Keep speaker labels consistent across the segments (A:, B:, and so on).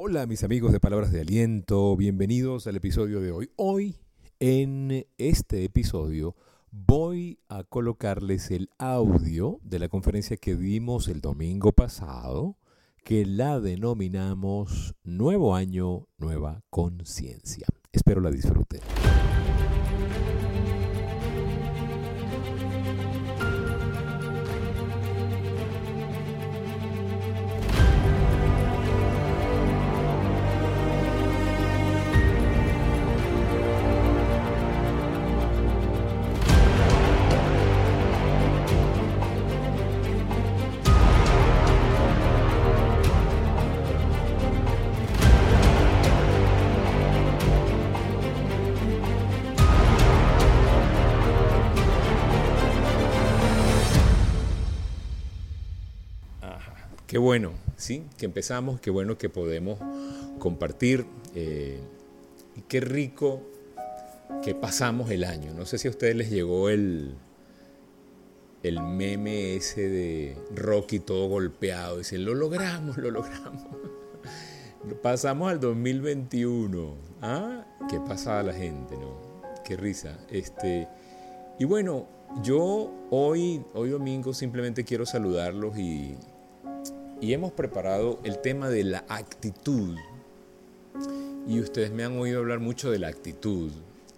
A: Hola mis amigos de Palabras de Aliento, bienvenidos al episodio de hoy. Hoy, en este episodio, voy a colocarles el audio de la conferencia que dimos el domingo pasado, que la denominamos Nuevo Año, Nueva Conciencia. Espero la disfruten. ¿Sí? Que empezamos, qué bueno que podemos compartir. Eh, y qué rico que pasamos el año. No sé si a ustedes les llegó el, el meme ese de Rocky todo golpeado. Dicen, lo logramos, lo logramos. Pasamos al 2021. ¿Ah? Qué pasada la gente, ¿no? Qué risa. Este, y bueno, yo hoy, hoy domingo simplemente quiero saludarlos y, y hemos preparado el tema de la actitud. Y ustedes me han oído hablar mucho de la actitud.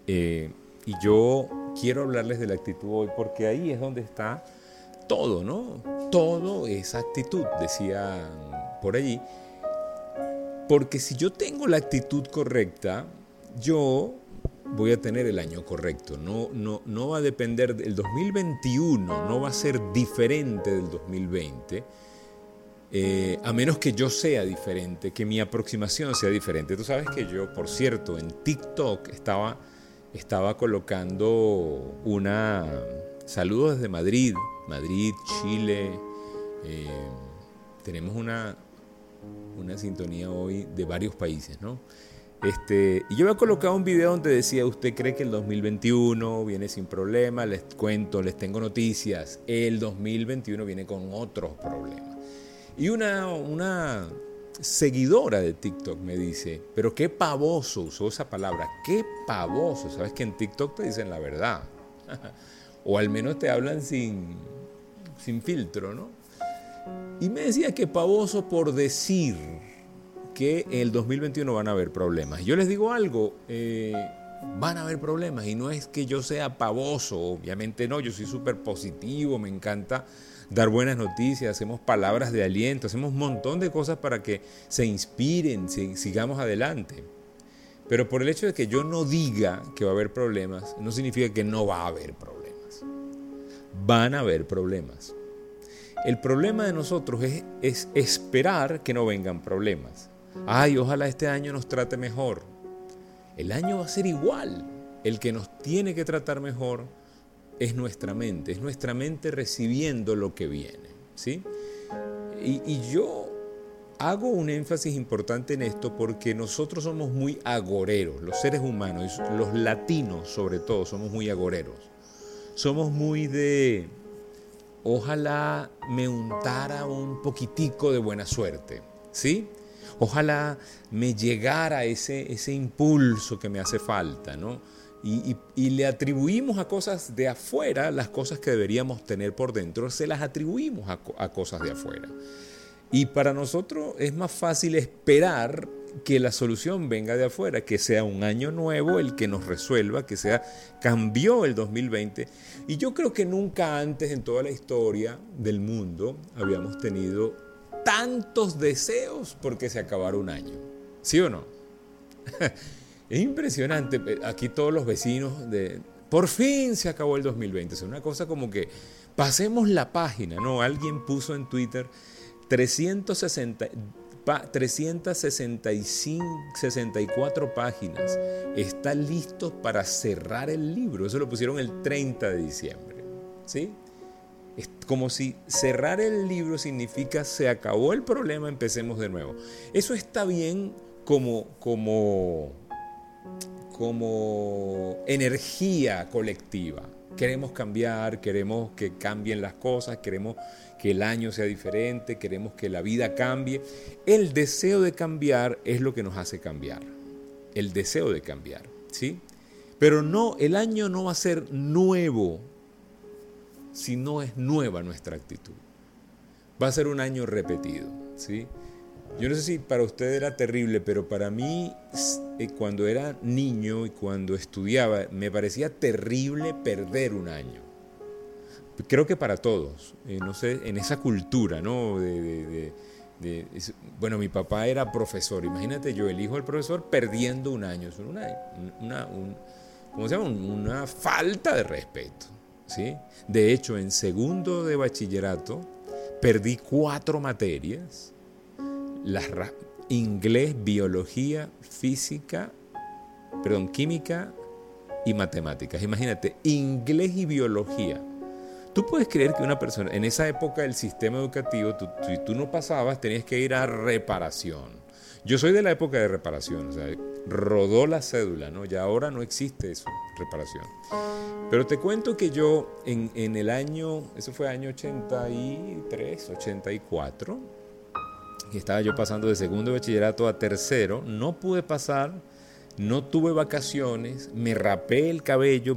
A: Eh, y yo quiero hablarles de la actitud hoy porque ahí es donde está todo, ¿no? Todo es actitud, decían por allí. Porque si yo tengo la actitud correcta, yo voy a tener el año correcto. No, no, no va a depender del 2021, no va a ser diferente del 2020 eh, a menos que yo sea diferente, que mi aproximación sea diferente. Tú sabes que yo, por cierto, en TikTok estaba, colocando una... Saludos desde Madrid, Madrid, Chile. Eh, tenemos una, sintonía hoy de varios países, ¿no? Este, y yo había colocado un video donde decía, ¿usted cree que el 2021 viene sin problemas? Les cuento, les tengo noticias. El 2021 viene con otros problemas. Y una, seguidora de TikTok me dice, pero qué pavoso, usó esa palabra, qué pavoso. Sabes que en TikTok te dicen la verdad. o al menos te hablan sin, sin filtro, ¿no? Y me decía que pavoso por decir que en el 2021 van a haber problemas. Yo les digo algo, eh, van a haber problemas y no es que yo sea pavoso, obviamente no, yo soy súper positivo, me encanta dar buenas noticias, hacemos palabras de aliento, hacemos un montón de cosas para que se inspiren, sigamos adelante. Pero por el hecho de que yo no diga que va a haber problemas, no significa que no va a haber problemas. Van a haber problemas. El problema de nosotros es, es esperar que no vengan problemas. Ay, ojalá este año nos trate mejor. El año va a ser igual. El que nos tiene que tratar mejor es nuestra mente, es nuestra mente recibiendo lo que viene. ¿sí? Y, yo hago un énfasis importante en esto porque nosotros somos muy agoreros, los seres humanos, los latinos sobre todo, somos muy agoreros. Somos muy de, ojalá me untara un poquitico de buena suerte, ¿sí? Ojalá me llegara ese, ese impulso que me hace falta, ¿no? Y, le atribuimos a cosas de afuera las cosas que deberíamos tener por dentro, se las atribuimos a, cosas de afuera. Y para nosotros es más fácil esperar que la solución venga de afuera, que sea un año nuevo el que nos resuelva, que sea cambió el 2020. Y yo creo que nunca antes en toda la historia del mundo habíamos tenido tantos deseos porque se acabara un año. ¿Sí o no? Es impresionante. Eh, aquí todos los vecinos de... Por fin se acabó el 2020. Es una cosa como que pasemos la página, ¿no? Alguien puso en Twitter 360, 365, páginas. Está listo para cerrar el libro. Eso lo pusieron el 30 de diciembre. ¿Sí? Es como si cerrar el libro significa se acabó el problema, empecemos de nuevo. Eso está bien como, como como energía colectiva. Queremos cambiar, queremos que cambien las cosas, queremos que el año sea diferente, queremos que la vida cambie. El deseo de cambiar es lo que nos hace cambiar. El deseo de cambiar, ¿sí? Pero no, el año no va a ser nuevo si no es nueva nuestra actitud. Va a ser un año repetido, ¿sí? Yo no sé si para usted era terrible, pero para mí eh, cuando era niño y cuando estudiaba me parecía terrible perder un año. Creo que para todos, eh, no sé, en esa cultura, ¿no? De, bueno, mi papá era profesor, imagínate yo, el hijo del profesor, perdiendo un año. Es una, ¿cómo se llama? una falta de respeto. ¿sí? De hecho, en segundo de bachillerato perdí cuatro materias las inglés, biología, física, perdón, química y matemáticas. Imagínate, inglés y biología. Tú puedes creer que una persona, en esa época del sistema educativo, si tú no pasabas, tenías que ir a reparación. Yo soy de la época de reparación, o sea, rodó la cédula, ¿no? Ya ahora no existe eso, reparación. Pero te cuento que yo en, en el año, eso fue año 83, 84, estaba yo pasando de segundo bachillerato a tercero, no pude pasar, no tuve vacaciones, me rapé el cabello,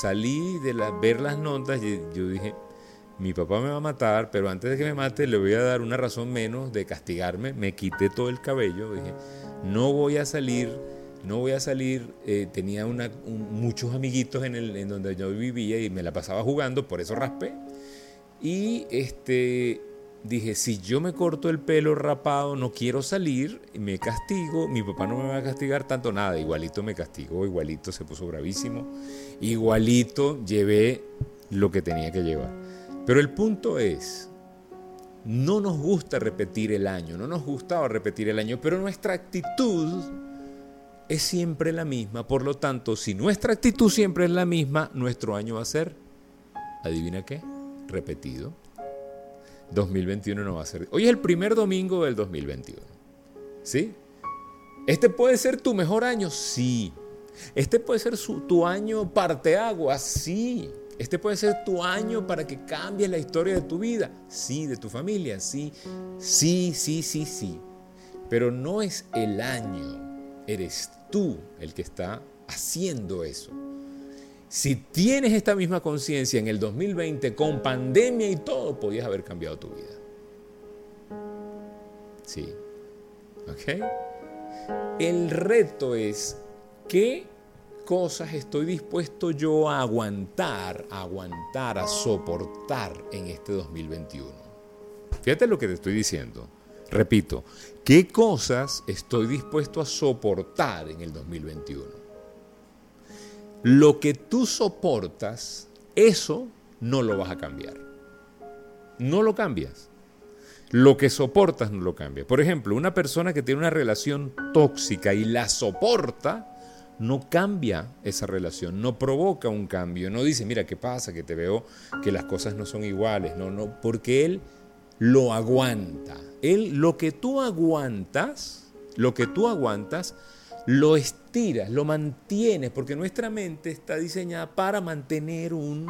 A: salí de ver las notas y yo dije, mi papá me va a matar, pero antes de que me mate le voy a dar una razón menos de castigarme, me quité todo el cabello, dije, no voy a salir, no voy a salir, eh, tenía muchos amiguitos en, en donde yo vivía y me la pasaba jugando, por eso raspé. Y este, dije, si yo me corto el pelo rapado, no quiero salir, me castigo, mi papá no me va a castigar tanto nada, igualito me castigó, igualito se puso bravísimo, igualito llevé lo que tenía que llevar. Pero el punto es, no nos gusta repetir el año, no nos gustaba repetir el año, pero nuestra actitud es siempre la misma, por lo tanto, si nuestra actitud siempre es la misma, nuestro año va a ser, adivina qué, repetido. 2021 no va a ser. Hoy es el primer domingo del 2021. ¿Sí? ¿Este puede ser tu mejor año? Sí. ¿Este puede ser tu año parteagua? Sí. ¿Este puede ser tu año para que cambie la historia de tu vida? Sí, de tu familia, sí. Sí, sí, sí, sí. Pero no es el año, eres tú el que está haciendo eso. Si tienes esta misma conciencia en el 2020 con pandemia y todo, podías haber cambiado tu vida. Sí. ¿Ok? El reto es qué cosas estoy dispuesto yo a aguantar, a aguantar, a soportar en este 2021. Fíjate lo que te estoy diciendo. Repito, ¿qué cosas estoy dispuesto a soportar en el 2021? Lo que tú soportas, eso no lo vas a cambiar. No lo cambias. Lo que soportas no lo cambias. Por ejemplo, una persona que tiene una relación tóxica y la soporta, no cambia esa relación, no provoca un cambio, no dice, mira, ¿qué pasa? Que te veo que las cosas no son iguales, no, no, porque él lo aguanta. Él, lo que tú aguantas, lo que tú aguantas, lo lo mantienes, porque nuestra mente está diseñada para mantener un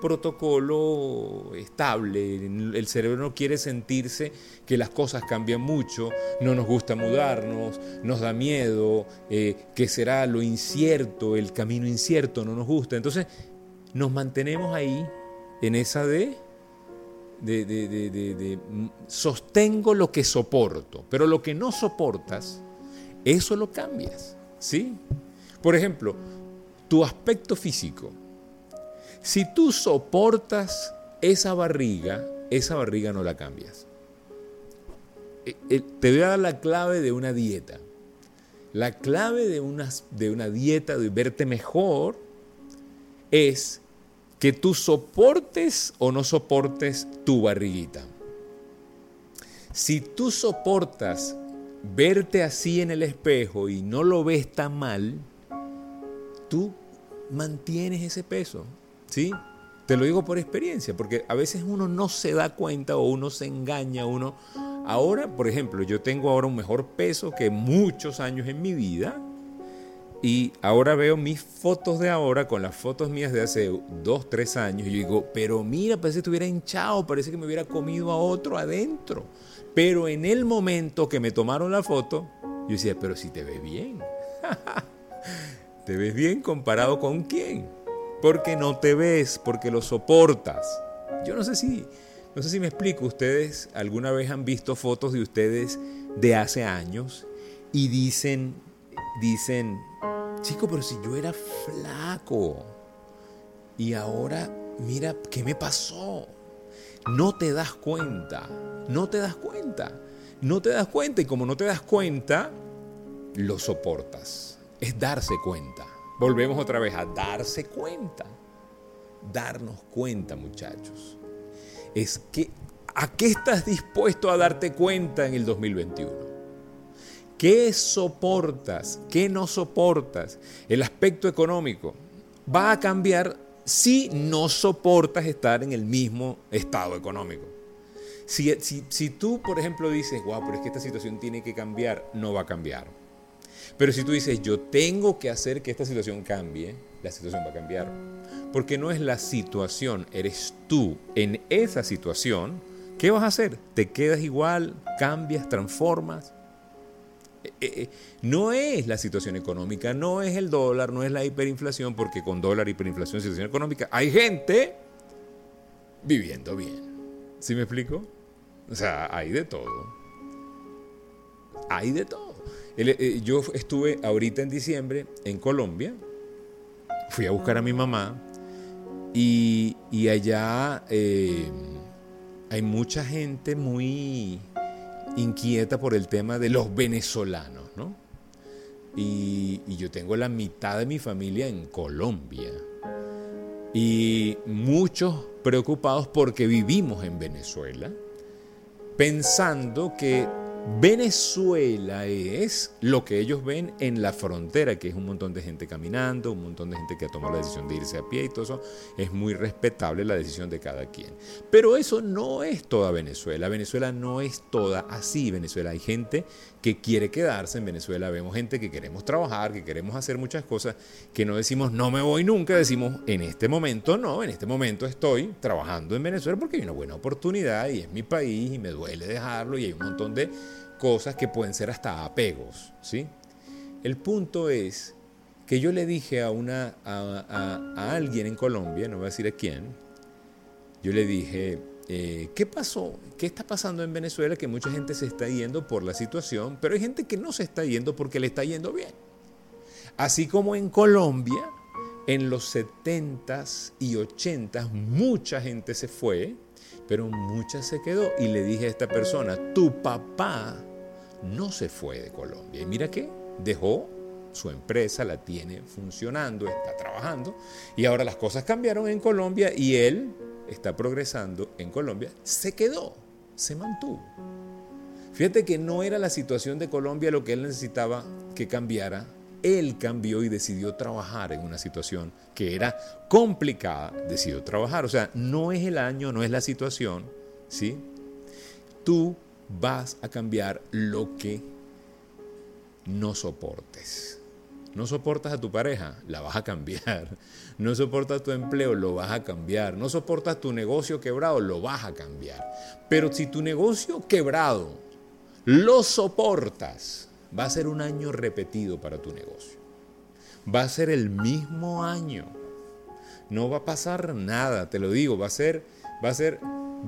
A: protocolo estable. El cerebro no quiere sentirse que las cosas cambian mucho, no nos gusta mudarnos, nos da miedo, eh, que será lo incierto, el camino incierto, no nos gusta. Entonces nos mantenemos ahí en esa de, de sostengo lo que soporto, pero lo que no soportas, eso lo cambias, ¿sí? Por ejemplo, tu aspecto físico. Si tú soportas esa barriga, esa barriga no la cambias. Eh, eh, te voy a dar la clave de una dieta. La clave de una, de una dieta, de verte mejor, es que tú soportes o no soportes tu barriguita. Si tú soportas verte así en el espejo y no lo ves tan mal, tú mantienes ese peso, ¿sí? Te lo digo por experiencia, porque a veces uno no se da cuenta o uno se engaña, uno... Ahora, por ejemplo, yo tengo ahora un mejor peso que muchos años en mi vida, Y ahora veo mis fotos de ahora con las fotos mías de hace dos, tres años. Y yo digo, pero mira, parece que estuviera hinchado, parece que me hubiera comido a otro adentro. Pero en el momento que me tomaron la foto, yo decía, pero si te ves bien. ¿Te ves bien comparado con quién? Porque no te ves, porque lo soportas. Yo no sé si, no sé si me explico. Ustedes alguna vez han visto fotos de ustedes de hace años y dicen, dicen, chico, pero si yo era flaco y ahora, mira, ¿qué me pasó? No te das cuenta, no te das cuenta, no te das cuenta y como no te das cuenta, lo soportas. Es darse cuenta. Volvemos otra vez a darse cuenta. Darnos cuenta, muchachos. Es que, ¿a qué estás dispuesto a darte cuenta en el 2021? ¿Qué soportas? ¿Qué no soportas? El aspecto económico va a cambiar si no soportas estar en el mismo estado económico. Si, tú, por ejemplo, dices, wow, pero es que esta situación tiene que cambiar, no va a cambiar. Pero si tú dices, yo tengo que hacer que esta situación cambie, la situación va a cambiar. Porque no es la situación, eres tú en esa situación. ¿Qué vas a hacer? ¿Te quedas igual? ¿Cambias? ¿Transformas? Eh, eh, no es la situación económica, no es el dólar, no es la hiperinflación, porque con dólar, hiperinflación, situación económica, hay gente viviendo bien. ¿Sí me explico? O sea, hay de todo. Hay de todo. Eh, yo estuve ahorita en diciembre en Colombia, fui a buscar a mi mamá y, allá hay mucha gente muy inquieta por el tema de los venezolanos, ¿no? Y, yo tengo la mitad de mi familia en Colombia. Y muchos preocupados porque vivimos en Venezuela, pensando que Venezuela es lo que ellos ven en la frontera, que es un montón de gente caminando, un montón de gente que ha tomado la decisión de irse a pie y todo eso. Es muy respetable la decisión de cada quien. Pero eso no es toda Venezuela. Venezuela no es toda así. Venezuela hay gente que quiere quedarse en Venezuela. Vemos gente que queremos trabajar, que queremos hacer muchas cosas, que no decimos no me voy nunca, decimos en este momento no, en este momento estoy trabajando en Venezuela porque hay una buena oportunidad y es mi país y me duele dejarlo y hay un montón de cosas que pueden ser hasta apegos, ¿sí? El punto es que yo le dije a, una, a, alguien en Colombia, no voy a decir a quién, yo le dije, eh, ¿qué pasó? ¿Qué está pasando en Venezuela? Que mucha gente se está yendo por la situación, pero hay gente que no se está yendo porque le está yendo bien. Así como en Colombia, en los 70s y 80s, mucha gente se fue, pero mucha se quedó. Y le dije a esta persona, tu papá no se fue de Colombia. Y mira que dejó su empresa, la tiene funcionando, está trabajando, y ahora las cosas cambiaron en Colombia y él está progresando en Colombia, se quedó, se mantuvo. Fíjate que no era la situación de Colombia lo que él necesitaba que cambiara, él cambió y decidió trabajar en una situación que era complicada, decidió trabajar. O sea, no es el año, no es la situación, ¿sí? Tú vas a cambiar lo que no soportes. No soportas a tu pareja, la vas a cambiar. No soportas tu empleo, lo vas a cambiar. No soportas tu negocio quebrado, lo vas a cambiar. Pero si tu negocio quebrado lo soportas, va a ser un año repetido para tu negocio. Va a ser el mismo año. No va a pasar nada, te lo digo, va a ser va a ser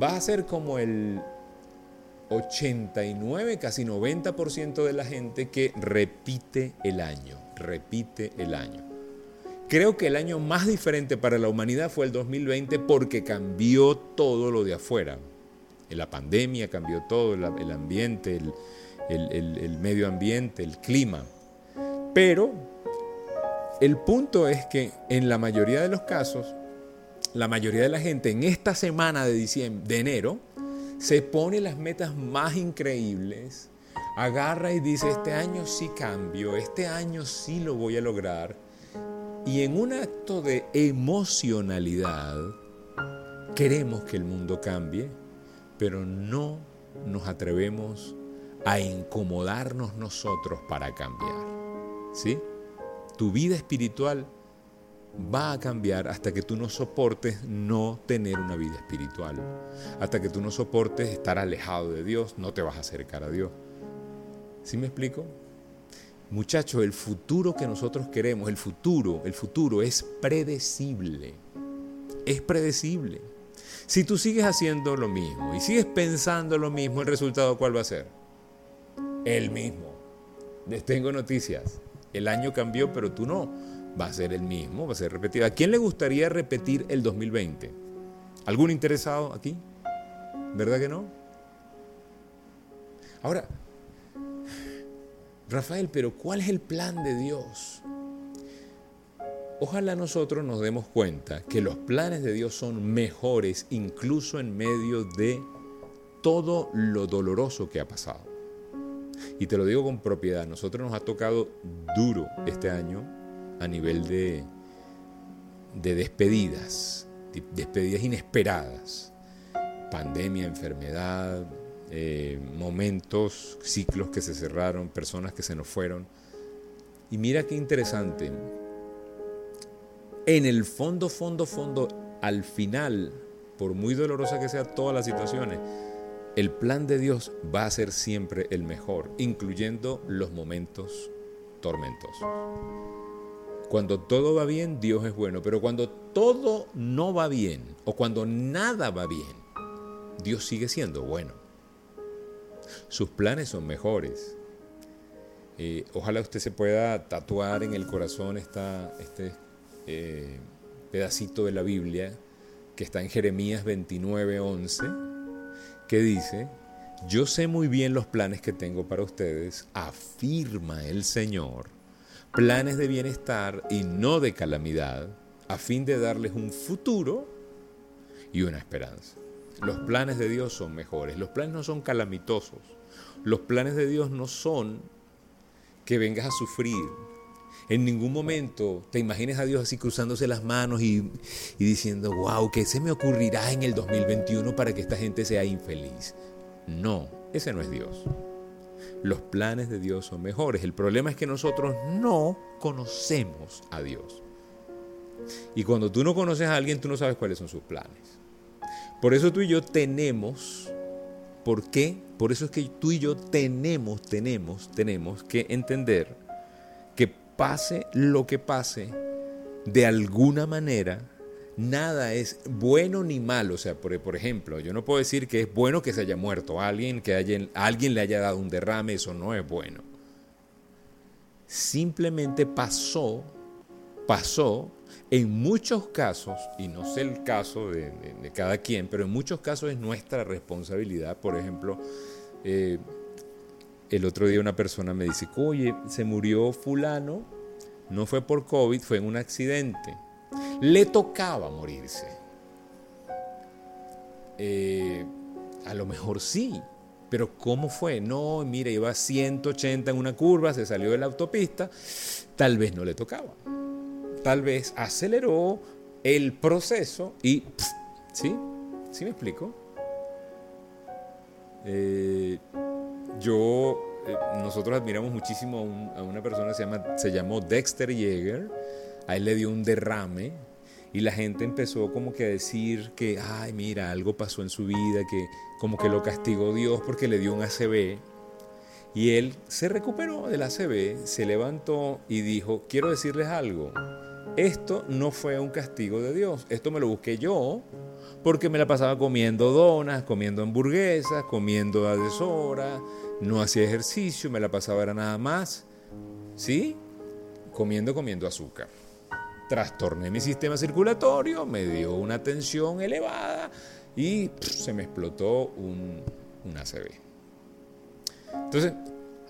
A: va a ser como el 89, casi 90% de la gente que repite el año, repite el año. Creo que el año más diferente para la humanidad fue el 2020 porque cambió todo lo de afuera. La pandemia cambió todo, el ambiente, el, medio ambiente, el clima. Pero el punto es que en la mayoría de los casos, la mayoría de la gente en esta semana de, diciembre, de enero se pone las metas más increíbles, agarra y dice, este año sí cambio, este año sí lo voy a lograr. Y en un acto de emocionalidad, queremos que el mundo cambie, pero no nos atrevemos a incomodarnos nosotros para cambiar. ¿Sí? tu vida espiritual va a cambiar hasta que tú no soportes no tener una vida espiritual. Hasta que tú no soportes estar alejado de Dios, no te vas a acercar a Dios. ¿Sí me explico? Muchachos, el futuro que nosotros queremos, el futuro, el futuro es predecible. Es predecible. Si tú sigues haciendo lo mismo y sigues pensando lo mismo, el resultado cuál va a ser? El mismo. Les tengo noticias. El año cambió, pero tú no va a ser el mismo, va a ser repetido. ¿A quién le gustaría repetir el 2020? ¿Algún interesado aquí? ¿Verdad que no? Ahora, Rafael, pero ¿cuál es el plan de Dios? Ojalá nosotros nos demos cuenta que los planes de Dios son mejores incluso en medio de todo lo doloroso que ha pasado. Y te lo digo con propiedad, nosotros nos ha tocado duro este año a nivel de, de despedidas, despedidas inesperadas, pandemia, enfermedad, eh, momentos, ciclos que se cerraron, personas que se nos fueron. Y mira qué interesante, en el fondo, fondo, fondo, al final, por muy dolorosa que sea todas las situaciones, el plan de Dios va a ser siempre el mejor, incluyendo los momentos tormentosos. Cuando todo va bien, Dios es bueno, pero cuando todo no va bien o cuando nada va bien, Dios sigue siendo bueno. Sus planes son mejores. Eh, ojalá usted se pueda tatuar en el corazón esta, este eh, pedacito de la Biblia que está en Jeremías 29, 11, que dice, yo sé muy bien los planes que tengo para ustedes, afirma el Señor planes de bienestar y no de calamidad, a fin de darles un futuro y una esperanza. Los planes de Dios son mejores, los planes no son calamitosos, los planes de Dios no son que vengas a sufrir. En ningún momento te imagines a Dios así cruzándose las manos y, y diciendo, wow, ¿qué se me ocurrirá en el 2021 para que esta gente sea infeliz? No, ese no es Dios los planes de Dios son mejores. El problema es que nosotros no conocemos a Dios. Y cuando tú no conoces a alguien, tú no sabes cuáles son sus planes. Por eso tú y yo tenemos, ¿por qué? Por eso es que tú y yo tenemos, tenemos, tenemos que entender que pase lo que pase, de alguna manera nada es bueno ni malo. O sea, por, ejemplo, yo no puedo decir que es bueno que se haya muerto alguien, que alguien le haya dado un derrame, eso no es bueno. Simplemente pasó, pasó en muchos casos, y no sé el caso de, cada quien, pero en muchos casos es nuestra responsabilidad. Por ejemplo, eh, el otro día una persona me dice, oye, se murió fulano, no fue por COVID, fue en un accidente le tocaba morirse. Eh, a lo mejor sí, pero ¿cómo fue? No, mira, iba a 180 en una curva, se salió de la autopista, tal vez no le tocaba. Tal vez aceleró el proceso y... ¿Sí? ¿Sí me explico? Eh, yo, eh, nosotros admiramos muchísimo a, una persona que se, llama, se llamó Dexter Yeager a él le dio un derrame y la gente empezó como que a decir que, ay, mira, algo pasó en su vida, que como que lo castigó Dios porque le dio un ACV. Y él se recuperó del ACV, se levantó y dijo, quiero decirles algo, esto no fue un castigo de Dios, esto me lo busqué yo porque me la pasaba comiendo donas, comiendo hamburguesas, comiendo a deshora, no hacía ejercicio, me la pasaba era nada más, ¿sí? Comiendo, comiendo azúcar trastorné mi sistema circulatorio, me dio una tensión elevada y se me explotó un, un ACV. Entonces,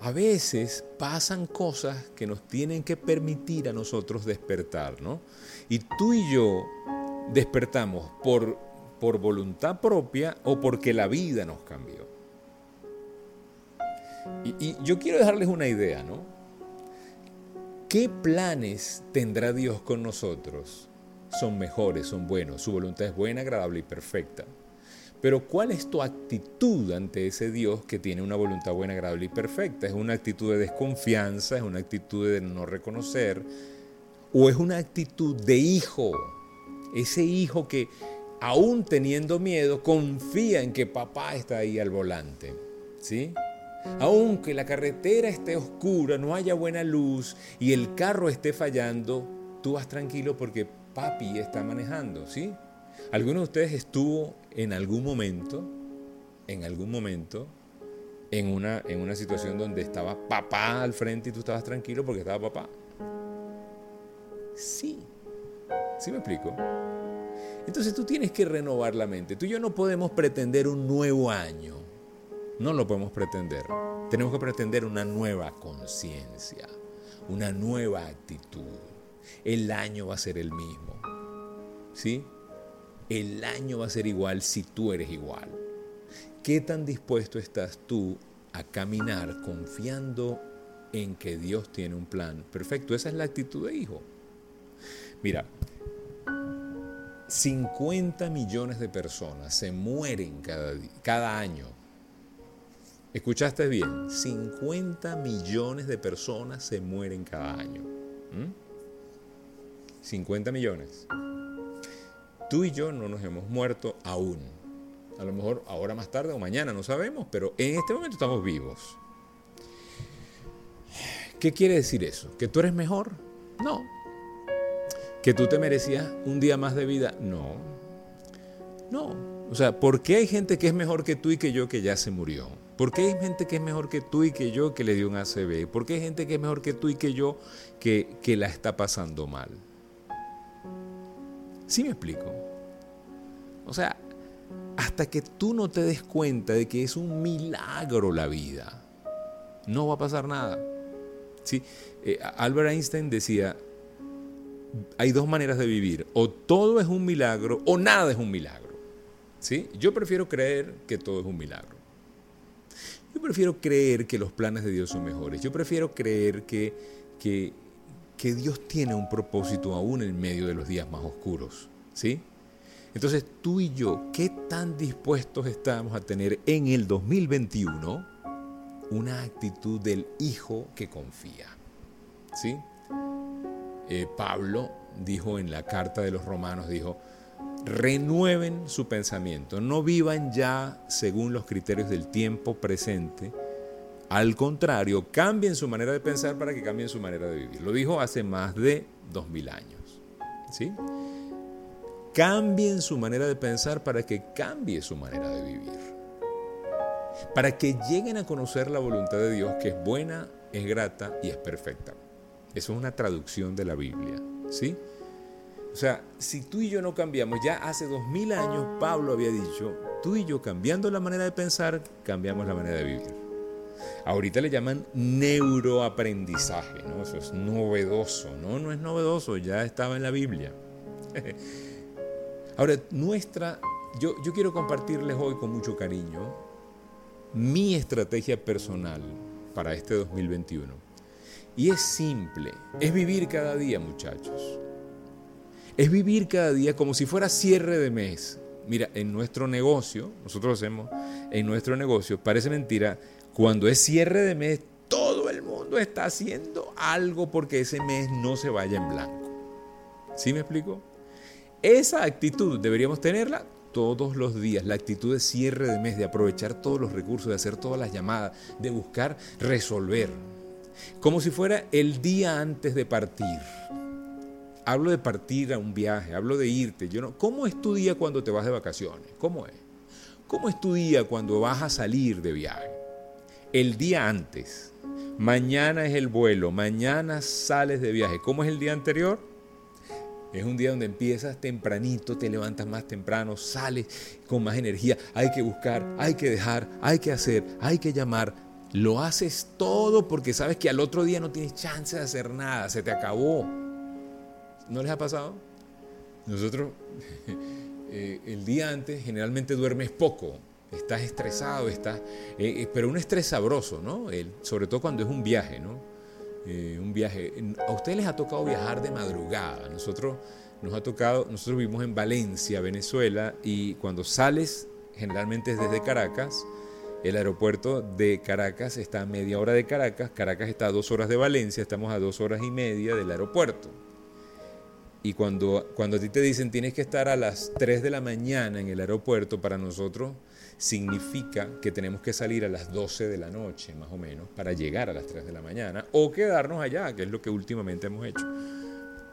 A: a veces pasan cosas que nos tienen que permitir a nosotros despertar, ¿no? Y tú y yo despertamos por, por voluntad propia o porque la vida nos cambió. Y, y yo quiero dejarles una idea, ¿no? ¿Qué planes tendrá Dios con nosotros? Son mejores, son buenos, su voluntad es buena, agradable y perfecta. Pero ¿cuál es tu actitud ante ese Dios que tiene una voluntad buena, agradable y perfecta? ¿Es una actitud de desconfianza? ¿Es una actitud de no reconocer? ¿O es una actitud de hijo? Ese hijo que aún teniendo miedo confía en que papá está ahí al volante. ¿Sí? Aunque la carretera esté oscura, no haya buena luz y el carro esté fallando, tú vas tranquilo porque papi está manejando, ¿sí? ¿Alguno de ustedes estuvo en algún momento, en algún momento, en una, en una situación donde estaba papá al frente y tú estabas tranquilo porque estaba papá? Sí. ¿Sí me explico? Entonces tú tienes que renovar la mente. Tú y yo no podemos pretender un nuevo año. No lo podemos pretender. Tenemos que pretender una nueva conciencia, una nueva actitud. El año va a ser el mismo. ¿Sí? El año va a ser igual si tú eres igual. ¿Qué tan dispuesto estás tú a caminar confiando en que Dios tiene un plan perfecto? Esa es la actitud de hijo. Mira, 50 millones de personas se mueren cada, cada año. ¿Escuchaste bien? 50 millones de personas se mueren cada año. 50 millones. Tú y yo no nos hemos muerto aún. A lo mejor ahora más tarde o mañana, no sabemos, pero en este momento estamos vivos. ¿Qué quiere decir eso? ¿Que tú eres mejor? No, ¿Que tú te merecías un día más de vida? No. No. O sea, ¿por qué hay gente que es mejor que tú y que yo que ya se murió? ¿Por qué hay gente que es mejor que tú y que yo que le dio un ACV? ¿Por qué hay gente que es mejor que tú y que yo que, que la está pasando mal? ¿Sí me explico? O sea, hasta que tú no te des cuenta de que es un milagro la vida, no va a pasar nada. ¿Sí? Eh, Albert Einstein decía, hay dos maneras de vivir. O todo es un milagro o nada es un milagro. ¿Sí? Yo prefiero creer que todo es un milagro. Yo prefiero creer que los planes de Dios son mejores. Yo prefiero creer que, que, Dios tiene un propósito aún en medio de los días más oscuros. ¿Sí? Entonces tú y yo, ¿qué tan dispuestos estamos a tener en el 2021 una actitud del hijo que confía? ¿Sí? Eh, Pablo dijo en la carta de los romanos, dijo, renueven su pensamiento, no vivan ya según los criterios del tiempo presente, al contrario, cambien su manera de pensar para que cambien su manera de vivir. Lo dijo hace más de dos mil años. ¿sí? Cambien su manera de pensar para que cambie su manera de vivir. Para que lleguen a conocer la voluntad de Dios que es buena, es grata y es perfecta. Eso es una traducción de la Biblia, ¿sí? O sea, si tú y yo no cambiamos, ya hace dos mil años Pablo había dicho, tú y yo cambiando la manera de pensar, cambiamos la manera de vivir. Ahorita le llaman neuroaprendizaje, ¿no? Eso es novedoso, ¿no? No es novedoso, ya estaba en la Biblia. Ahora, nuestra, yo, yo quiero compartirles hoy con mucho cariño mi estrategia personal para este 2021. Y es simple, es vivir cada día, muchachos. Es vivir cada día como si fuera cierre de mes. Mira, en nuestro negocio, nosotros hacemos, en nuestro negocio, parece mentira, cuando es cierre de mes, todo el mundo está haciendo algo porque ese mes no se vaya en blanco. ¿Sí me explico? Esa actitud deberíamos tenerla todos los días, la actitud de cierre de mes, de aprovechar todos los recursos, de hacer todas las llamadas, de buscar resolver como si fuera el día antes de partir. Hablo de partir a un viaje, hablo de irte. Yo no, ¿Cómo es tu día cuando te vas de vacaciones? ¿Cómo es? ¿Cómo es tu día cuando vas a salir de viaje? El día antes. Mañana es el vuelo, mañana sales de viaje. ¿Cómo es el día anterior? Es un día donde empiezas tempranito, te levantas más temprano, sales con más energía. Hay que buscar, hay que dejar, hay que hacer, hay que llamar, lo haces todo porque sabes que al otro día no tienes chance de hacer nada, se te acabó. ¿No les ha pasado? Nosotros eh, el día antes generalmente duermes poco, estás estresado, estás, eh, eh, pero un estrés sabroso, ¿no? sobre todo cuando es un viaje, ¿no? un viaje. A ustedes les ha tocado viajar de madrugada. Nosotros nos ha tocado, nosotros vivimos en Valencia, Venezuela, y cuando sales, generalmente es desde Caracas, el aeropuerto de Caracas está a media hora de Caracas, Caracas está a dos horas de Valencia, estamos a dos horas y media del aeropuerto. Y cuando, cuando a ti te dicen tienes que estar a las 3 de la mañana en el aeropuerto, para nosotros significa que tenemos que salir a las 12 de la noche, más o menos, para llegar a las 3 de la mañana o quedarnos allá, que es lo que últimamente hemos hecho.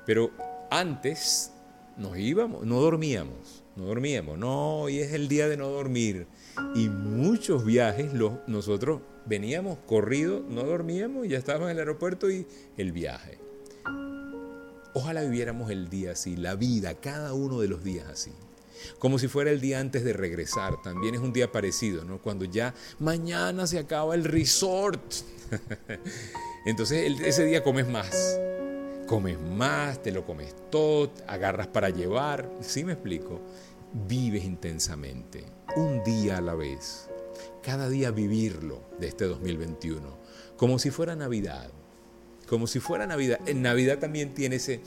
A: Pero antes nos íbamos, no dormíamos, no dormíamos, no, hoy es el día de no dormir. Y muchos viajes nosotros veníamos corrido, no dormíamos, ya estábamos en el aeropuerto y el viaje. Ojalá viviéramos el día así, la vida, cada uno de los días así. Como si fuera el día antes de regresar, también es un día parecido, ¿no? Cuando ya mañana se acaba el resort. Entonces ese día comes más. Comes más, te lo comes todo, agarras para llevar. ¿Sí me explico? Vives intensamente, un día a la vez. Cada día vivirlo de este 2021, como si fuera Navidad como si fuera Navidad. En Navidad también tiene ese,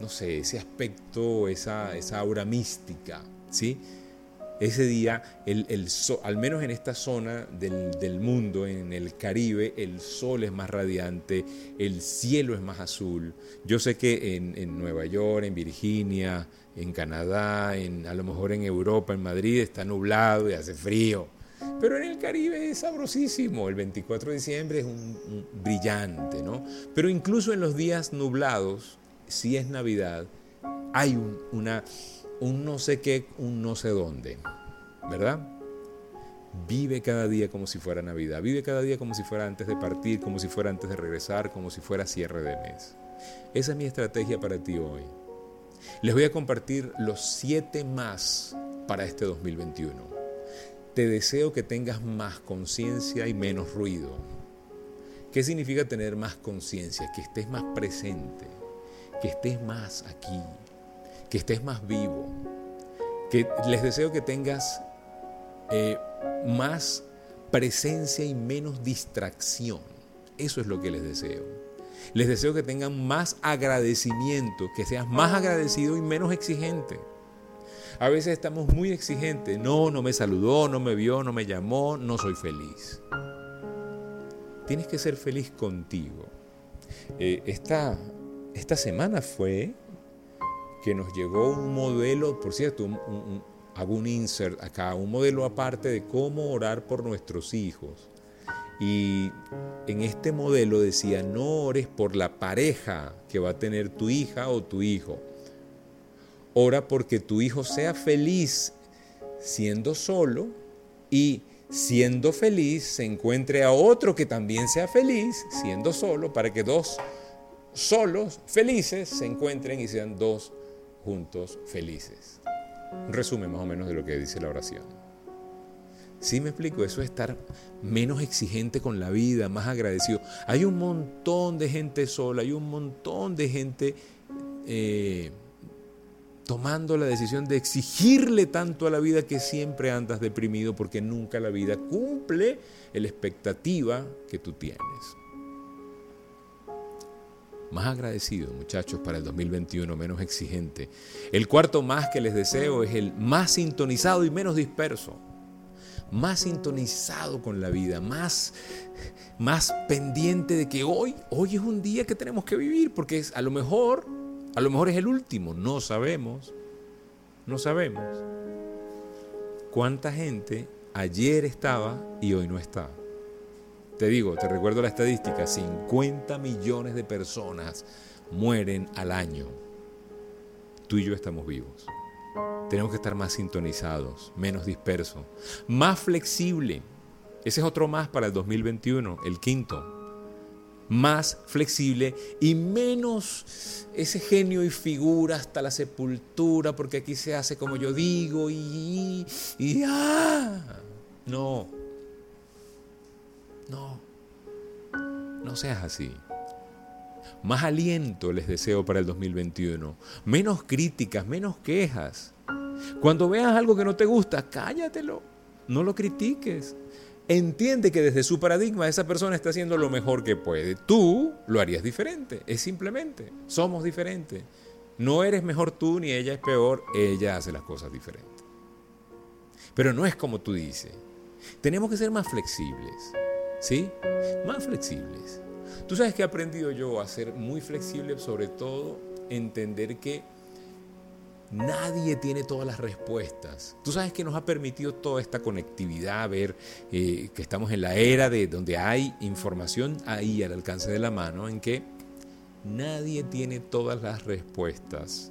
A: no sé, ese aspecto, esa, esa aura mística, ¿sí? Ese día, el, el al menos en esta zona del, del, mundo, en el Caribe, el sol es más radiante, el cielo es más azul. Yo sé que en, en Nueva York, en Virginia, en Canadá, en, a lo mejor en Europa, en Madrid, está nublado y hace frío. Pero en el Caribe es sabrosísimo. El 24 de diciembre es un, brillante, ¿no? Pero incluso en los días nublados, si es Navidad, hay un, una, un no sé qué, un no sé dónde, ¿verdad? Vive cada día como si fuera Navidad, vive cada día como si fuera antes de partir, como si fuera antes de regresar, como si fuera cierre de mes. Esa es mi estrategia para ti hoy. Les voy a compartir los siete más para este 2021 te deseo que tengas más conciencia y menos ruido. ¿Qué significa tener más conciencia? Que estés más presente, que estés más aquí, que estés más vivo. Que les deseo que tengas eh, más presencia y menos distracción. Eso es lo que les deseo. Les deseo que tengan más agradecimiento, que seas más agradecido y menos exigente. A veces estamos muy exigentes. No, no me saludó, no me vio, no me llamó, no soy feliz. Tienes que ser feliz contigo. Eh, esta, esta semana fue que nos llegó un modelo, por cierto, hago un insert acá, un modelo aparte de cómo orar por nuestros hijos. Y en este modelo decía, no ores por la pareja que va a tener tu hija o tu hijo Ora porque tu hijo sea feliz siendo solo y siendo feliz se encuentre a otro que también sea feliz siendo solo para que dos solos felices se encuentren y sean dos juntos felices. Un resumen más o menos de lo que dice la oración. Sí me explico, eso es estar menos exigente con la vida, más agradecido. Hay un montón de gente sola, hay un montón de gente eh, tomando la decisión de exigirle tanto a la vida que siempre andas deprimido porque nunca la vida cumple la expectativa que tú tienes. Más agradecido, muchachos, para el 2021, menos exigente. El cuarto más que les deseo es el más sintonizado y menos disperso. Más sintonizado con la vida, más, más pendiente de que hoy, hoy es un día que tenemos que vivir, porque es a lo mejor a lo mejor es el último, no sabemos. No sabemos. ¿Cuánta gente ayer estaba y hoy no está? Te digo, te recuerdo la estadística, 50 millones de personas mueren al año. Tú y yo estamos vivos. Tenemos que estar más sintonizados, menos dispersos, más flexible. Ese es otro más para el 2021, el quinto más flexible y menos ese genio y figura hasta la sepultura, porque aquí se hace como yo digo y, y ah, no, no, no seas así. Más aliento les deseo para el 2021, menos críticas, menos quejas. Cuando veas algo que no te gusta, cállatelo, no lo critiques, entiende que desde su paradigma esa persona está haciendo lo mejor que puede. Tú lo harías diferente, es simplemente, somos diferentes. No eres mejor tú ni ella es peor, ella hace las cosas diferentes. Pero no es como tú dices. Tenemos que ser más flexibles, ¿sí? Más flexibles. Tú sabes que he aprendido yo a ser muy flexible, sobre todo entender que Nadie tiene todas las respuestas. Tú sabes que nos ha permitido toda esta conectividad, ver eh, que estamos en la era de donde hay información ahí al alcance de la mano, en que nadie tiene todas las respuestas.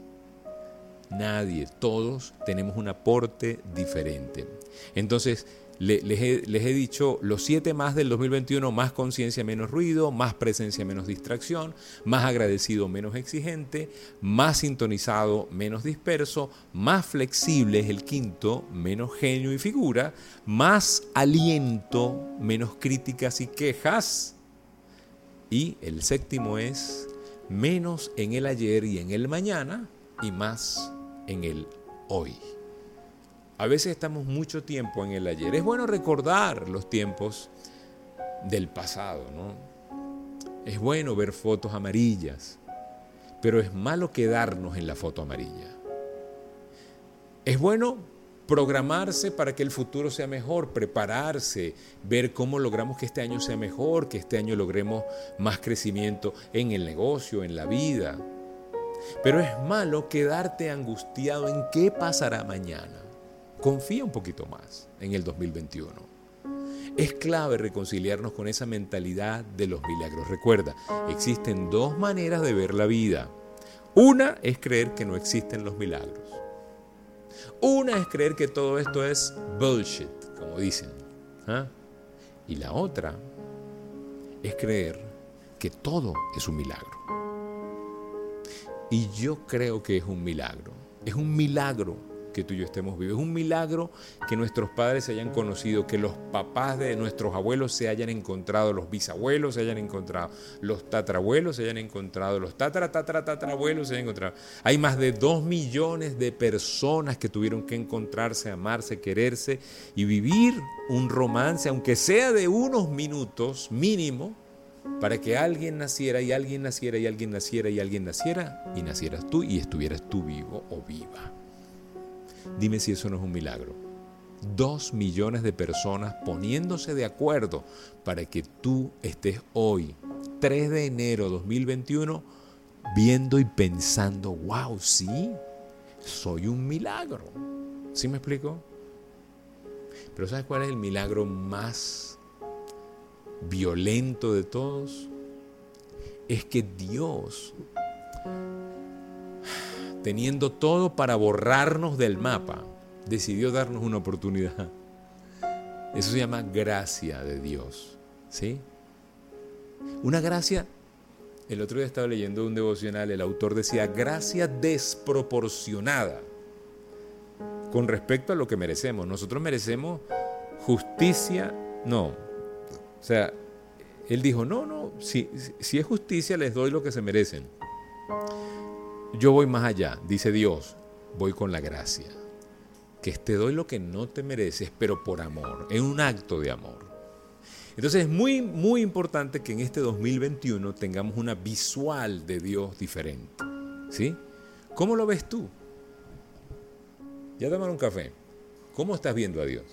A: Nadie, todos tenemos un aporte diferente. Entonces, les, he, dicho los siete más del 2021, más conciencia, menos ruido, más presencia, menos distracción, más agradecido, menos exigente, más sintonizado, menos disperso, más flexible es el quinto, menos genio y figura, más aliento, menos críticas y quejas. Y el séptimo es menos en el ayer y en el mañana y más en el hoy. A veces estamos mucho tiempo en el ayer. Es bueno recordar los tiempos del pasado, ¿no? Es bueno ver fotos amarillas, pero es malo quedarnos en la foto amarilla. Es bueno programarse para que el futuro sea mejor, prepararse, ver cómo logramos que este año sea mejor, que este año logremos más crecimiento en el negocio, en la vida. Pero es malo quedarte angustiado en qué pasará mañana. Confía un poquito más en el 2021. Es clave reconciliarnos con esa mentalidad de los milagros. Recuerda, existen dos maneras de ver la vida. Una es creer que no existen los milagros. Una es creer que todo esto es bullshit, como dicen. ¿ah? Y la otra es creer que todo es un milagro. Y yo creo que es un milagro. Es un milagro que tú y yo estemos vivos. Es un milagro que nuestros padres se hayan conocido, que los papás de nuestros abuelos se hayan encontrado, los bisabuelos se hayan encontrado, los tatarabuelos se hayan encontrado, los tatara, tatara, tatarabuelos se hayan encontrado. Hay más de dos millones de personas que tuvieron que encontrarse, amarse, quererse y vivir un romance, aunque sea de unos minutos mínimo, para que alguien naciera y alguien naciera y alguien naciera y alguien naciera y nacieras tú y estuvieras tú vivo o viva. Dime si eso no es un milagro. Dos millones de personas poniéndose de acuerdo para que tú estés hoy, 3 de enero de 2021, viendo y pensando, wow, sí, soy un milagro. ¿Sí me explico? Pero ¿sabes cuál es el milagro más violento de todos? Es que Dios teniendo todo para borrarnos del mapa, decidió darnos una oportunidad. Eso se llama gracia de Dios. ¿Sí? Una gracia, el otro día estaba leyendo un devocional, el autor decía, gracia desproporcionada con respecto a lo que merecemos. Nosotros merecemos justicia, no. O sea, él dijo, no, no, si, si es justicia les doy lo que se merecen. Yo voy más allá, dice Dios, voy con la gracia, que te doy lo que no te mereces, pero por amor, en un acto de amor. Entonces es muy, muy importante que en este 2021 tengamos una visual de Dios diferente. ¿Sí? ¿Cómo lo ves tú? Ya tomaron un café. ¿Cómo estás viendo a Dios?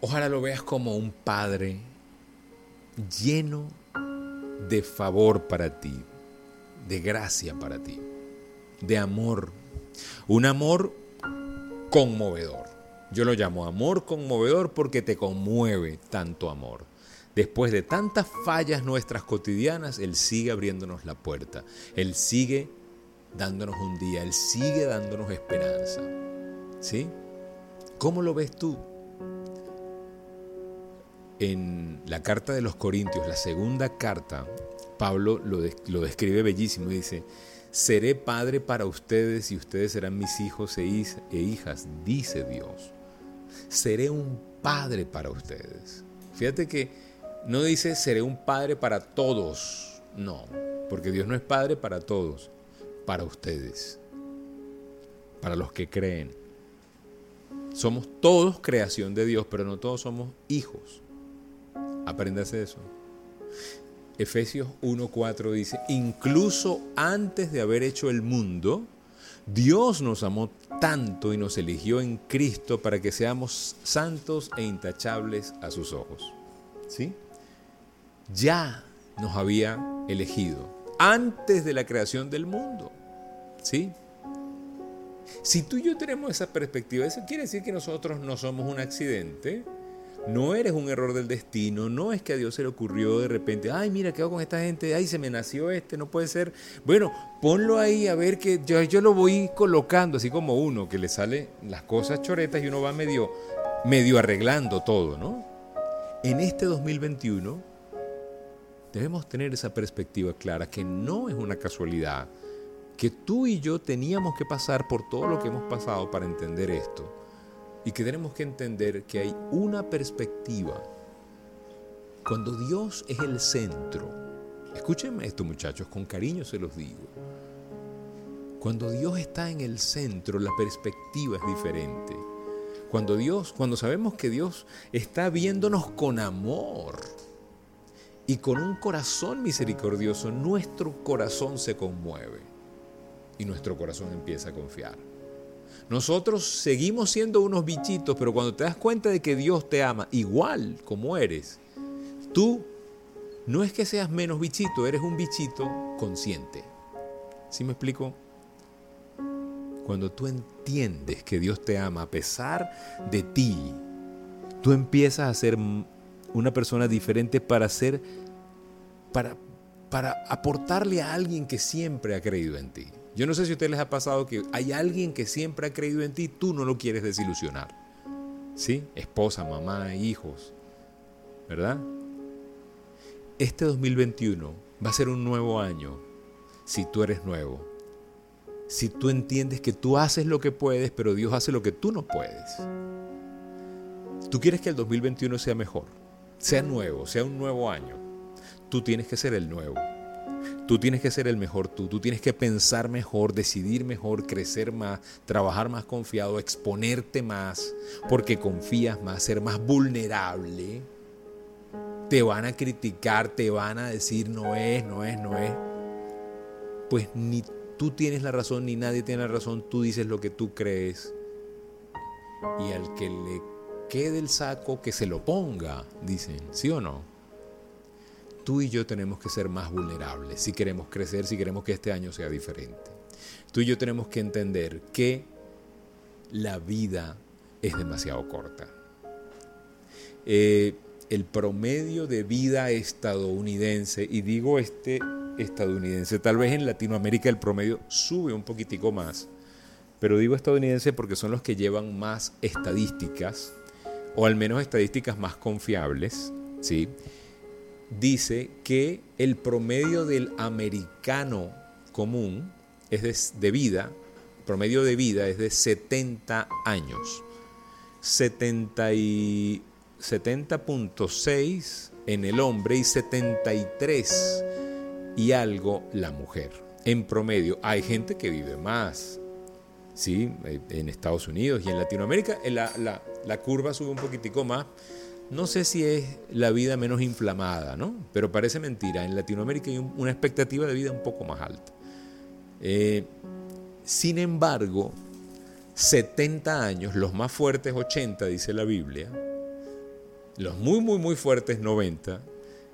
A: Ojalá lo veas como un padre lleno de favor para ti, de gracia para ti, de amor. Un amor conmovedor. Yo lo llamo amor conmovedor porque te conmueve tanto amor. Después de tantas fallas nuestras cotidianas, Él sigue abriéndonos la puerta. Él sigue dándonos un día. Él sigue dándonos esperanza. ¿Sí? ¿Cómo lo ves tú? En la carta de los Corintios, la segunda carta, Pablo lo, lo, describe bellísimo y dice, seré padre para ustedes y ustedes serán mis hijos e, e hijas, dice Dios. Seré un padre para ustedes. Fíjate que no dice seré un padre para todos, no, porque Dios no es padre para todos, para ustedes, para los que creen. Somos todos creación de Dios, pero no todos somos hijos. Apréndase eso. Efesios 1.4 dice, incluso antes de haber hecho el mundo, Dios nos amó tanto y nos eligió en Cristo para que seamos santos e intachables a sus ojos. ¿Sí? Ya nos había elegido antes de la creación del mundo. ¿Sí? Si tú y yo tenemos esa perspectiva, eso quiere decir que nosotros no somos un accidente, no eres un error del destino, no es que a Dios se le ocurrió de repente, ay, mira, ¿qué hago con esta gente? Ay, se me nació este, no puede ser. Bueno, ponlo ahí a ver que yo, yo lo voy colocando, así como uno, que le sale las cosas choretas y uno va medio, medio arreglando todo, ¿no? En este 2021 debemos tener esa perspectiva clara, que no es una casualidad, que tú y yo teníamos que pasar por todo lo que hemos pasado para entender esto y que tenemos que entender que hay una perspectiva. Cuando Dios es el centro, escúchenme esto muchachos, con cariño se los digo. Cuando Dios está en el centro, la perspectiva es diferente. Cuando Dios, cuando sabemos que Dios está viéndonos con amor y con un corazón misericordioso, nuestro corazón se conmueve y nuestro corazón empieza a confiar. Nosotros seguimos siendo unos bichitos, pero cuando te das cuenta de que Dios te ama igual como eres, tú no es que seas menos bichito, eres un bichito consciente. ¿Sí me explico? Cuando tú entiendes que Dios te ama a pesar de ti, tú empiezas a ser una persona diferente para ser para para aportarle a alguien que siempre ha creído en ti. Yo no sé si a ustedes les ha pasado que hay alguien que siempre ha creído en ti, tú no lo quieres desilusionar. ¿Sí? Esposa, mamá, hijos. ¿Verdad? Este 2021 va a ser un nuevo año si tú eres nuevo. Si tú entiendes que tú haces lo que puedes, pero Dios hace lo que tú no puedes. Tú quieres que el 2021 sea mejor, sea nuevo, sea un nuevo año. Tú tienes que ser el nuevo. Tú tienes que ser el mejor tú, tú tienes que pensar mejor, decidir mejor, crecer más, trabajar más confiado, exponerte más, porque confías más, ser más vulnerable. Te van a criticar, te van a decir no es, no es, no es. Pues ni tú tienes la razón, ni nadie tiene la razón, tú dices lo que tú crees. Y al que le quede el saco, que se lo ponga, dicen, ¿sí o no? Tú y yo tenemos que ser más vulnerables si queremos crecer, si queremos que este año sea diferente. Tú y yo tenemos que entender que la vida es demasiado corta. Eh, el promedio de vida estadounidense, y digo este estadounidense, tal vez en Latinoamérica el promedio sube un poquitico más, pero digo estadounidense porque son los que llevan más estadísticas, o al menos estadísticas más confiables, ¿sí? Dice que el promedio del americano común es de, vida, promedio de vida es de 70 años. 70.6 en el hombre y 73 y algo la mujer. En promedio hay gente que vive más. ¿sí? En Estados Unidos y en Latinoamérica la, la, la curva sube un poquitico más, no sé si es la vida menos inflamada, ¿no? Pero parece mentira. En Latinoamérica hay una expectativa de vida un poco más alta. Eh, sin embargo, 70 años, los más fuertes 80, dice la Biblia, los muy, muy, muy fuertes 90,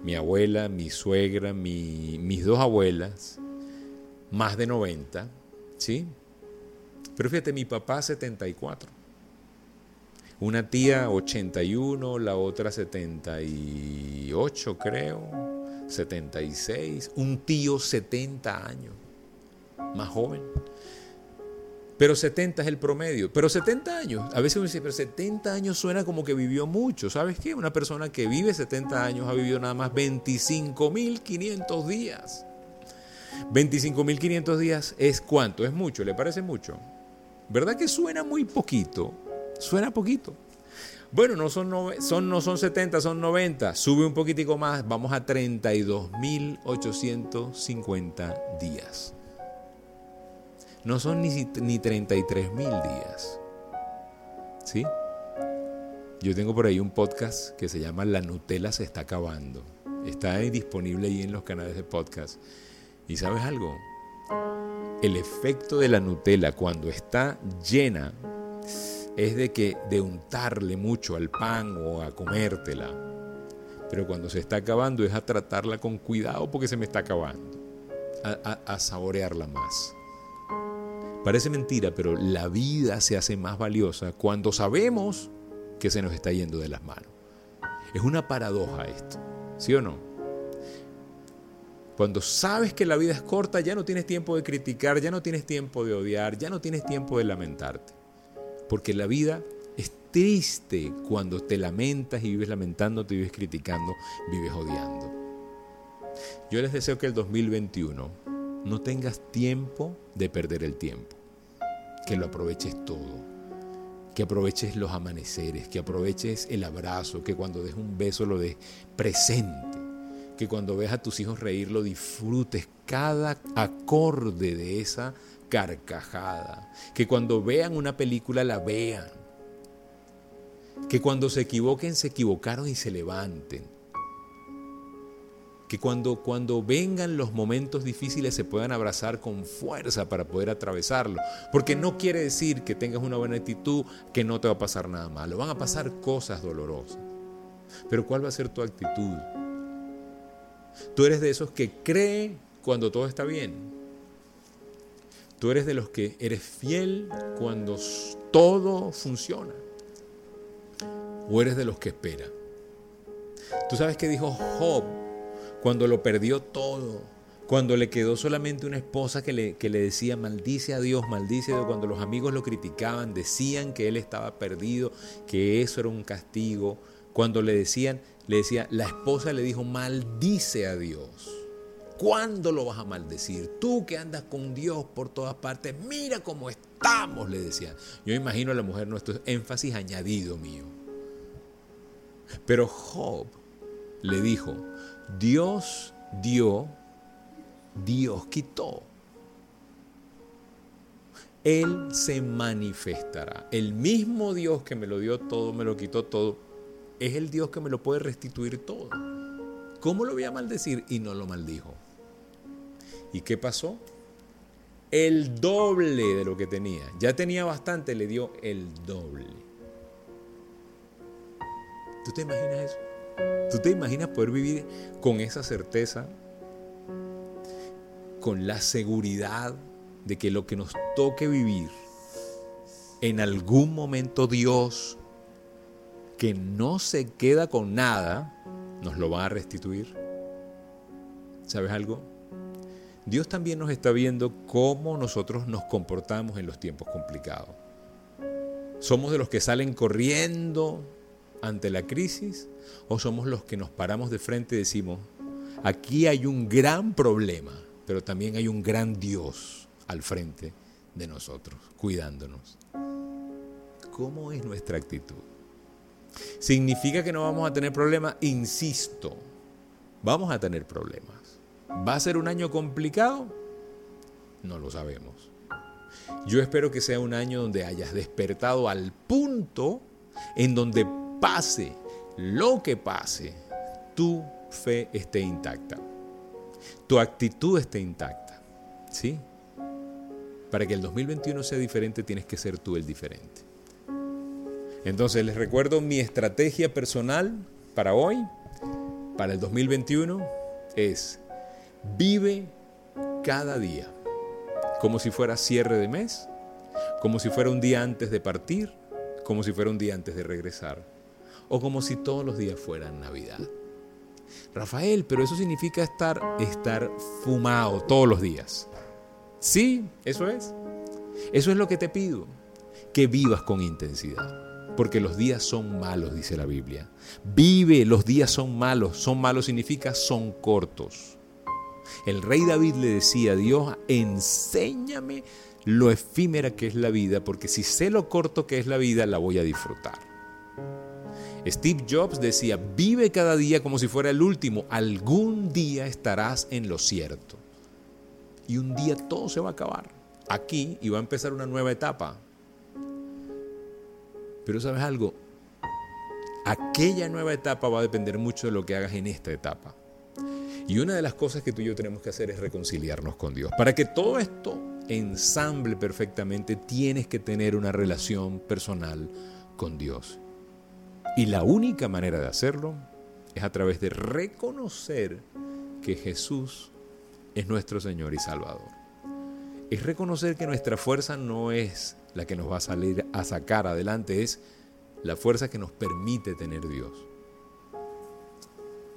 A: mi abuela, mi suegra, mis dos abuelas, más de 90, ¿sí? Pero fíjate, mi papá 74. Una tía 81, la otra 78 creo, 76, un tío 70 años, más joven. Pero 70 es el promedio. Pero 70 años, a veces uno dice, pero 70 años suena como que vivió mucho. ¿Sabes qué? Una persona que vive 70 años ha vivido nada más 25.500 días. 25.500 días es cuánto, es mucho, ¿le parece mucho? ¿Verdad que suena muy poquito? Suena poquito. Bueno, no son, son, no son 70, son 90. Sube un poquitico más, vamos a 32.850 días. No son ni, ni 33.000 días. ¿Sí? Yo tengo por ahí un podcast que se llama La Nutella se está acabando. Está disponible ahí en los canales de podcast. ¿Y sabes algo? El efecto de la Nutella cuando está llena es de que de untarle mucho al pan o a comértela. Pero cuando se está acabando es a tratarla con cuidado porque se me está acabando. a, saborearla más. Parece mentira, pero la vida se hace más valiosa cuando sabemos que se nos está yendo de las manos. Es una paradoja esto, ¿sí o no? Cuando sabes que la vida es corta, ya no tienes tiempo de criticar, ya no tienes tiempo de odiar, ya no tienes tiempo de lamentarte. Porque la vida es triste cuando te lamentas y vives lamentándote, vives criticando, vives odiando. Yo les deseo que el 2021 no tengas tiempo de perder el tiempo, que lo aproveches todo, que aproveches los amaneceres, que aproveches el abrazo, que cuando des un beso lo des presente, que cuando ves a tus hijos reír lo disfrutes cada acorde de esa carcajada, que cuando vean una película la vean, que cuando se equivoquen se equivocaron y se levanten, que cuando, cuando vengan los momentos difíciles se puedan abrazar con fuerza para poder atravesarlo. Porque no quiere decir que tengas una buena actitud, que no te va a pasar nada malo. Van a pasar cosas dolorosas. Pero ¿cuál va a ser tu actitud? Tú eres de esos que cree cuando todo está bien. Tú eres de los que eres fiel cuando todo funciona. O eres de los que espera. Tú sabes que dijo Job cuando lo perdió todo, cuando le quedó solamente una esposa que le, que le decía, maldice a Dios, maldice a Dios, cuando los amigos lo criticaban, decían que él estaba perdido, que eso era un castigo, cuando le decían, le decía, la esposa le dijo, maldice a Dios. ¿Cuándo lo vas a maldecir? Tú que andas con Dios por todas partes, mira cómo estamos, le decía. Yo imagino a la mujer nuestro énfasis añadido mío. Pero Job le dijo, Dios dio, Dios quitó. Él se manifestará. El mismo Dios que me lo dio todo, me lo quitó todo, es el Dios que me lo puede restituir todo. ¿Cómo lo voy a maldecir? Y no lo maldijo. ¿Y qué pasó? El doble de lo que tenía. Ya tenía bastante, le dio el doble. ¿Tú te imaginas eso? ¿Tú te imaginas poder vivir con esa certeza? Con la seguridad de que lo que nos toque vivir, en algún momento Dios, que no se queda con nada, nos lo va a restituir. ¿Sabes algo? Dios también nos está viendo cómo nosotros nos comportamos en los tiempos complicados. Somos de los que salen corriendo ante la crisis o somos los que nos paramos de frente y decimos, aquí hay un gran problema, pero también hay un gran Dios al frente de nosotros, cuidándonos. ¿Cómo es nuestra actitud? ¿Significa que no vamos a tener problemas? Insisto, vamos a tener problemas. ¿Va a ser un año complicado? No lo sabemos. Yo espero que sea un año donde hayas despertado al punto en donde pase lo que pase, tu fe esté intacta. Tu actitud esté intacta. ¿Sí? Para que el 2021 sea diferente, tienes que ser tú el diferente. Entonces, les recuerdo mi estrategia personal para hoy, para el 2021, es vive cada día como si fuera cierre de mes, como si fuera un día antes de partir, como si fuera un día antes de regresar o como si todos los días fueran Navidad. Rafael, pero eso significa estar, estar fumado todos los días. Sí, eso es. Eso es lo que te pido, que vivas con intensidad. Porque los días son malos, dice la Biblia. Vive, los días son malos. Son malos significa son cortos. El rey David le decía a Dios, enséñame lo efímera que es la vida, porque si sé lo corto que es la vida, la voy a disfrutar. Steve Jobs decía, vive cada día como si fuera el último, algún día estarás en lo cierto. Y un día todo se va a acabar. Aquí y va a empezar una nueva etapa. Pero sabes algo, aquella nueva etapa va a depender mucho de lo que hagas en esta etapa. Y una de las cosas que tú y yo tenemos que hacer es reconciliarnos con Dios. Para que todo esto ensamble perfectamente, tienes que tener una relación personal con Dios. Y la única manera de hacerlo es a través de reconocer que Jesús es nuestro Señor y Salvador. Es reconocer que nuestra fuerza no es la que nos va a salir a sacar adelante, es la fuerza que nos permite tener Dios.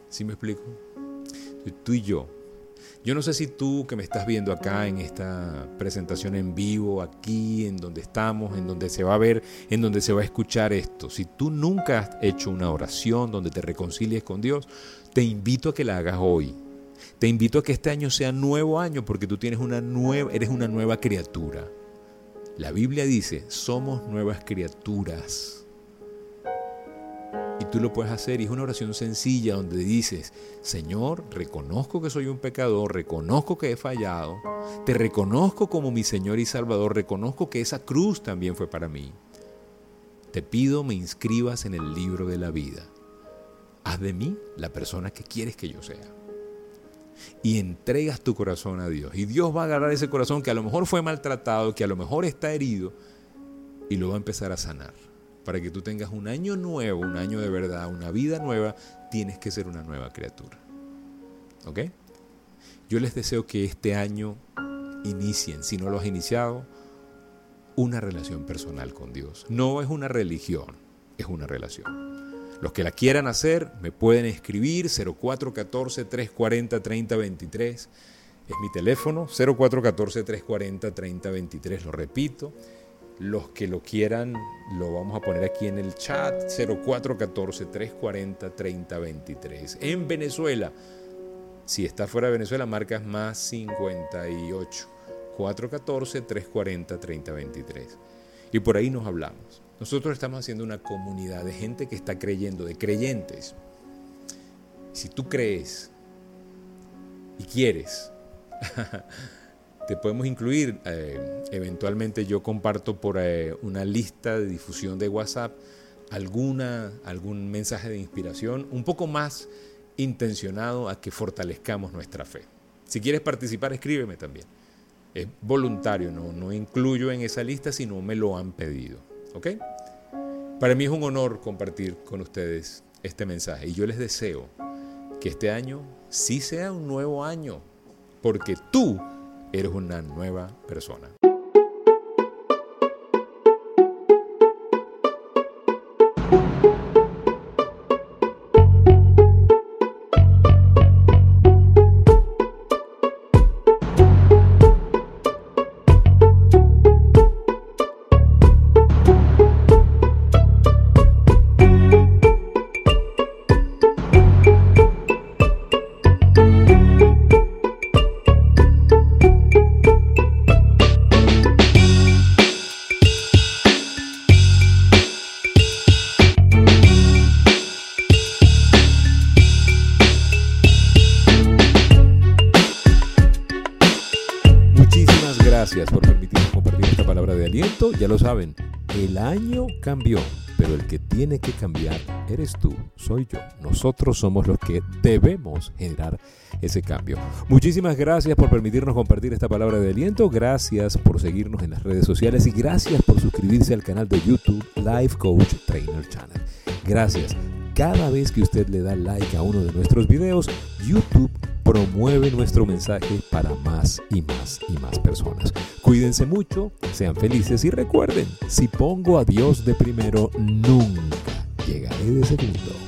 A: ¿Sí me explico? Tú y yo. Yo no sé si tú que me estás viendo acá en esta presentación en vivo, aquí, en donde estamos, en donde se va a ver, en donde se va a escuchar esto, si tú nunca has hecho una oración donde te reconcilies con Dios, te invito a que la hagas hoy. Te invito a que este año sea nuevo año porque tú tienes una nueva, eres una nueva criatura. La Biblia dice, somos nuevas criaturas. Y tú lo puedes hacer y es una oración sencilla donde dices, Señor, reconozco que soy un pecador, reconozco que he fallado, te reconozco como mi Señor y Salvador, reconozco que esa cruz también fue para mí. Te pido me inscribas en el libro de la vida. Haz de mí la persona que quieres que yo sea. Y entregas tu corazón a Dios. Y Dios va a agarrar ese corazón que a lo mejor fue maltratado, que a lo mejor está herido, y lo va a empezar a sanar para que tú tengas un año nuevo, un año de verdad, una vida nueva, tienes que ser una nueva criatura. ¿Ok? Yo les deseo que este año inicien, si no lo has iniciado, una relación personal con Dios. No es una religión, es una relación. Los que la quieran hacer me pueden escribir 0414-340-3023. Es mi teléfono 0414-340-3023, lo repito. Los que lo quieran, lo vamos a poner aquí en el chat 0414-340-3023. En Venezuela, si está fuera de Venezuela, marcas más 58 414-340-3023. Y por ahí nos hablamos. Nosotros estamos haciendo una comunidad de gente que está creyendo, de creyentes. Si tú crees y quieres te podemos incluir. Eh, eventualmente yo comparto por eh, una lista de difusión de WhatsApp alguna, algún mensaje de inspiración un poco más intencionado a que fortalezcamos nuestra fe. Si quieres participar, escríbeme también. Es voluntario, no, no incluyo en esa lista si no me lo han pedido. ¿Ok? Para mí es un honor compartir con ustedes este mensaje y yo les deseo que este año sí sea un nuevo año, porque tú eres una nueva persona. Ya lo saben, el año cambió, pero el que tiene que cambiar eres tú, soy yo. Nosotros somos los que debemos generar ese cambio. Muchísimas gracias por permitirnos compartir esta palabra de aliento. Gracias por seguirnos en las redes sociales y gracias por suscribirse al canal de YouTube Life Coach Trainer Channel. Gracias. Cada vez que usted le da like a uno de nuestros videos, YouTube promueve nuestro mensaje para más y más y más personas. Cuídense mucho, sean felices y recuerden, si pongo a Dios de primero, nunca llegaré de segundo.